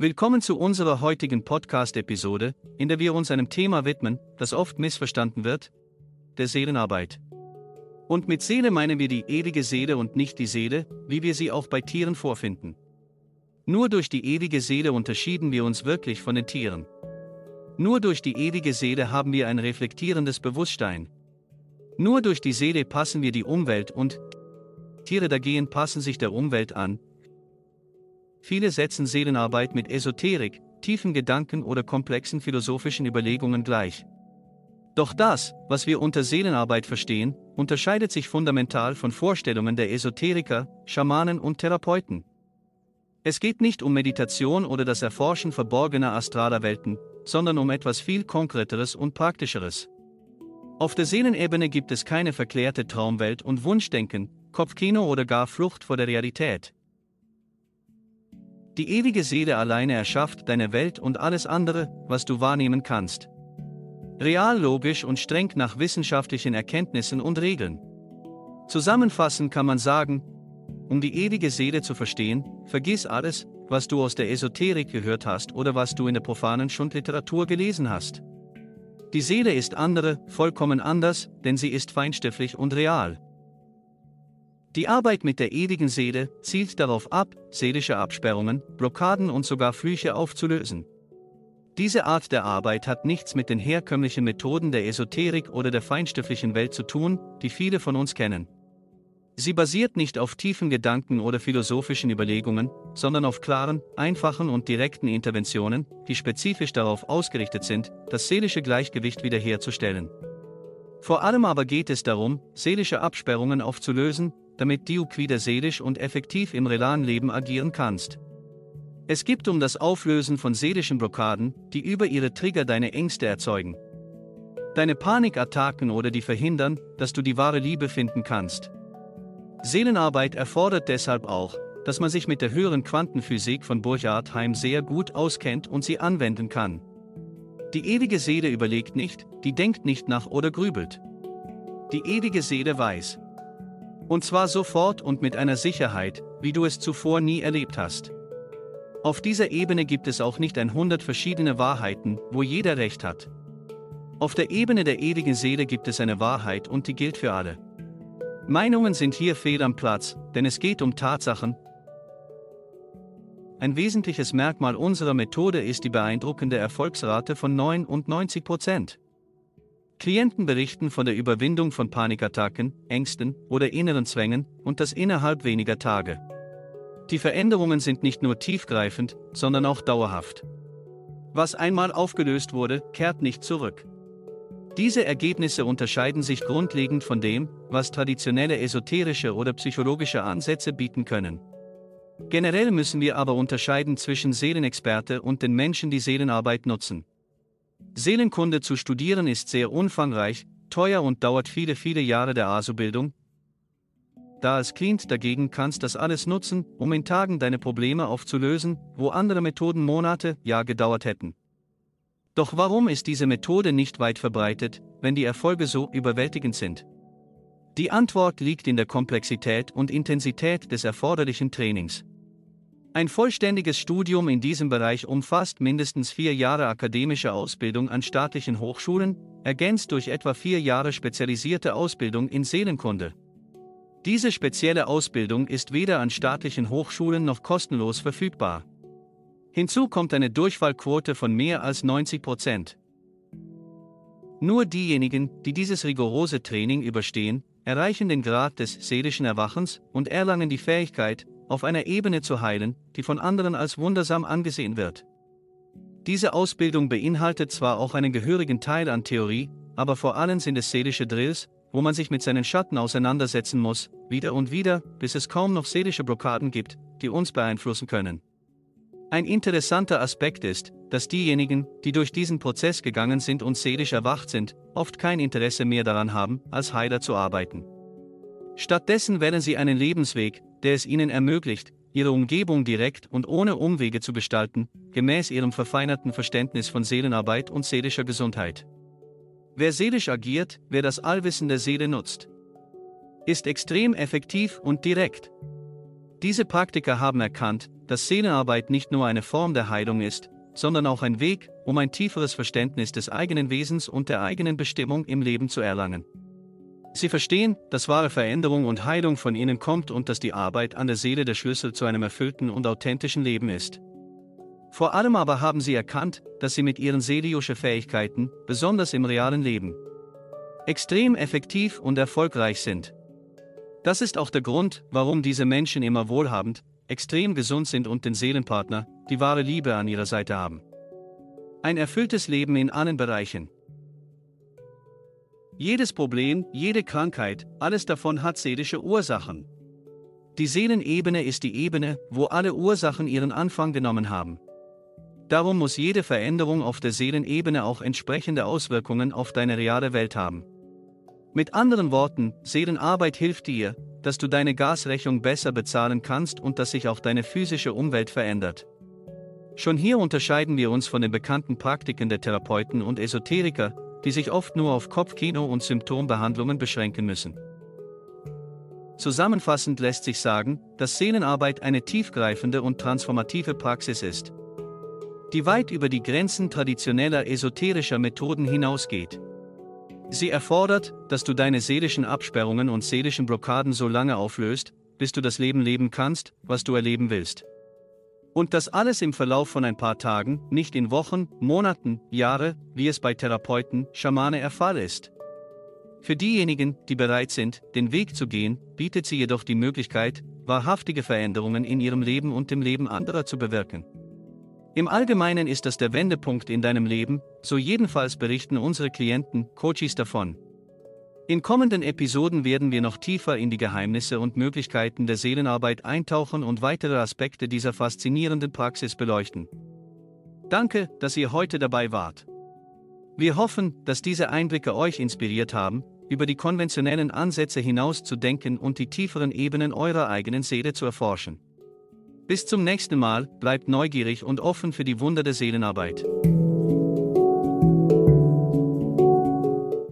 Willkommen zu unserer heutigen Podcast-Episode, in der wir uns einem Thema widmen, das oft missverstanden wird, der Seelenarbeit. Und mit Seele meinen wir die ewige Seele und nicht die Seele, wie wir sie auch bei Tieren vorfinden. Nur durch die ewige Seele unterschieden wir uns wirklich von den Tieren. Nur durch die ewige Seele haben wir ein reflektierendes Bewusstsein. Nur durch die Seele passen wir die Umwelt und Tiere dagegen passen sich der Umwelt an. Viele setzen Seelenarbeit mit Esoterik, tiefen Gedanken oder komplexen philosophischen Überlegungen gleich. Doch das, was wir unter Seelenarbeit verstehen, unterscheidet sich fundamental von Vorstellungen der Esoteriker, Schamanen und Therapeuten. Es geht nicht um Meditation oder das Erforschen verborgener astraler Welten, sondern um etwas viel Konkreteres und Praktischeres. Auf der Seelenebene gibt es keine verklärte Traumwelt und Wunschdenken, Kopfkino oder gar Flucht vor der Realität. Die ewige Seele alleine erschafft deine Welt und alles andere, was du wahrnehmen kannst. Real logisch und streng nach wissenschaftlichen Erkenntnissen und Regeln. Zusammenfassend kann man sagen, um die ewige Seele zu verstehen, vergiss alles, was du aus der Esoterik gehört hast oder was du in der profanen Schundliteratur gelesen hast. Die Seele ist andere, vollkommen anders, denn sie ist feinstofflich und real. Die Arbeit mit der ewigen Seele zielt darauf ab, seelische Absperrungen, Blockaden und sogar Flüche aufzulösen. Diese Art der Arbeit hat nichts mit den herkömmlichen Methoden der Esoterik oder der feinstofflichen Welt zu tun, die viele von uns kennen. Sie basiert nicht auf tiefen Gedanken oder philosophischen Überlegungen, sondern auf klaren, einfachen und direkten Interventionen, die spezifisch darauf ausgerichtet sind, das seelische Gleichgewicht wiederherzustellen. Vor allem aber geht es darum, seelische Absperrungen aufzulösen, damit du wieder seelisch und effektiv im realen Leben agieren kannst. Es gibt um das Auflösen von seelischen Blockaden, die über ihre Trigger deine Ängste erzeugen. Deine Panikattacken oder die verhindern, dass du die wahre Liebe finden kannst. Seelenarbeit erfordert deshalb auch, dass man sich mit der höheren Quantenphysik von Burchard Heim sehr gut auskennt und sie anwenden kann. Die ewige Seele überlegt nicht, die denkt nicht nach oder grübelt. Die ewige Seele weiß. Und zwar sofort und mit einer Sicherheit, wie du es zuvor nie erlebt hast. Auf dieser Ebene gibt es auch nicht ein hundert verschiedene Wahrheiten, wo jeder Recht hat. Auf der Ebene der ewigen Seele gibt es eine Wahrheit und die gilt für alle. Meinungen sind hier fehl am Platz, denn es geht um Tatsachen. Ein wesentliches Merkmal unserer Methode ist die beeindruckende Erfolgsrate von 99 Prozent. Klienten berichten von der Überwindung von Panikattacken, Ängsten oder inneren Zwängen und das innerhalb weniger Tage. Die Veränderungen sind nicht nur tiefgreifend, sondern auch dauerhaft. Was einmal aufgelöst wurde, kehrt nicht zurück. Diese Ergebnisse unterscheiden sich grundlegend von dem, was traditionelle esoterische oder psychologische Ansätze bieten können. Generell müssen wir aber unterscheiden zwischen Seelenexperte und den Menschen, die Seelenarbeit nutzen. Seelenkunde zu studieren ist sehr umfangreich, teuer und dauert viele, viele Jahre der ASO-Bildung. Da als Client dagegen kannst das alles nutzen, um in Tagen deine Probleme aufzulösen, wo andere Methoden Monate, Jahr gedauert hätten. Doch warum ist diese Methode nicht weit verbreitet, wenn die Erfolge so überwältigend sind? Die Antwort liegt in der Komplexität und Intensität des erforderlichen Trainings. Ein vollständiges Studium in diesem Bereich umfasst mindestens vier Jahre akademische Ausbildung an staatlichen Hochschulen, ergänzt durch etwa vier Jahre spezialisierte Ausbildung in Seelenkunde. Diese spezielle Ausbildung ist weder an staatlichen Hochschulen noch kostenlos verfügbar. Hinzu kommt eine Durchfallquote von mehr als 90 Prozent. Nur diejenigen, die dieses rigorose Training überstehen, erreichen den Grad des seelischen Erwachens und erlangen die Fähigkeit, auf einer Ebene zu heilen, die von anderen als wundersam angesehen wird. Diese Ausbildung beinhaltet zwar auch einen gehörigen Teil an Theorie, aber vor allem sind es seelische Drills, wo man sich mit seinen Schatten auseinandersetzen muss, wieder und wieder, bis es kaum noch seelische Blockaden gibt, die uns beeinflussen können. Ein interessanter Aspekt ist, dass diejenigen, die durch diesen Prozess gegangen sind und seelisch erwacht sind, oft kein Interesse mehr daran haben, als Heiler zu arbeiten. Stattdessen wählen sie einen Lebensweg, der es ihnen ermöglicht, ihre Umgebung direkt und ohne Umwege zu gestalten, gemäß ihrem verfeinerten Verständnis von Seelenarbeit und seelischer Gesundheit. Wer seelisch agiert, wer das Allwissen der Seele nutzt, ist extrem effektiv und direkt. Diese Praktiker haben erkannt, dass Seelenarbeit nicht nur eine Form der Heilung ist, sondern auch ein Weg, um ein tieferes Verständnis des eigenen Wesens und der eigenen Bestimmung im Leben zu erlangen. Sie verstehen, dass wahre Veränderung und Heilung von ihnen kommt und dass die Arbeit an der Seele der Schlüssel zu einem erfüllten und authentischen Leben ist. Vor allem aber haben sie erkannt, dass sie mit ihren seelischen Fähigkeiten, besonders im realen Leben, extrem effektiv und erfolgreich sind. Das ist auch der Grund, warum diese Menschen immer wohlhabend, extrem gesund sind und den Seelenpartner, die wahre Liebe an ihrer Seite haben. Ein erfülltes Leben in allen Bereichen. Jedes Problem, jede Krankheit, alles davon hat seelische Ursachen. Die Seelenebene ist die Ebene, wo alle Ursachen ihren Anfang genommen haben. Darum muss jede Veränderung auf der Seelenebene auch entsprechende Auswirkungen auf deine reale Welt haben. Mit anderen Worten, Seelenarbeit hilft dir, dass du deine Gasrechnung besser bezahlen kannst und dass sich auch deine physische Umwelt verändert. Schon hier unterscheiden wir uns von den bekannten Praktiken der Therapeuten und Esoteriker, die sich oft nur auf Kopfkino und Symptombehandlungen beschränken müssen. Zusammenfassend lässt sich sagen, dass Seelenarbeit eine tiefgreifende und transformative Praxis ist die weit über die Grenzen traditioneller esoterischer Methoden hinausgeht. Sie erfordert, dass du deine seelischen Absperrungen und seelischen Blockaden so lange auflöst, bis du das Leben leben kannst, was du erleben willst. Und das alles im Verlauf von ein paar Tagen, nicht in Wochen, Monaten, Jahre, wie es bei Therapeuten, Schamane der Fall ist. Für diejenigen, die bereit sind, den Weg zu gehen, bietet sie jedoch die Möglichkeit, wahrhaftige Veränderungen in ihrem Leben und dem Leben anderer zu bewirken. Im Allgemeinen ist das der Wendepunkt in deinem Leben, so jedenfalls berichten unsere Klienten, Coaches davon. In kommenden Episoden werden wir noch tiefer in die Geheimnisse und Möglichkeiten der Seelenarbeit eintauchen und weitere Aspekte dieser faszinierenden Praxis beleuchten. Danke, dass ihr heute dabei wart. Wir hoffen, dass diese Einblicke euch inspiriert haben, über die konventionellen Ansätze hinaus zu denken und die tieferen Ebenen eurer eigenen Seele zu erforschen. Bis zum nächsten Mal, bleibt neugierig und offen für die Wunder der Seelenarbeit.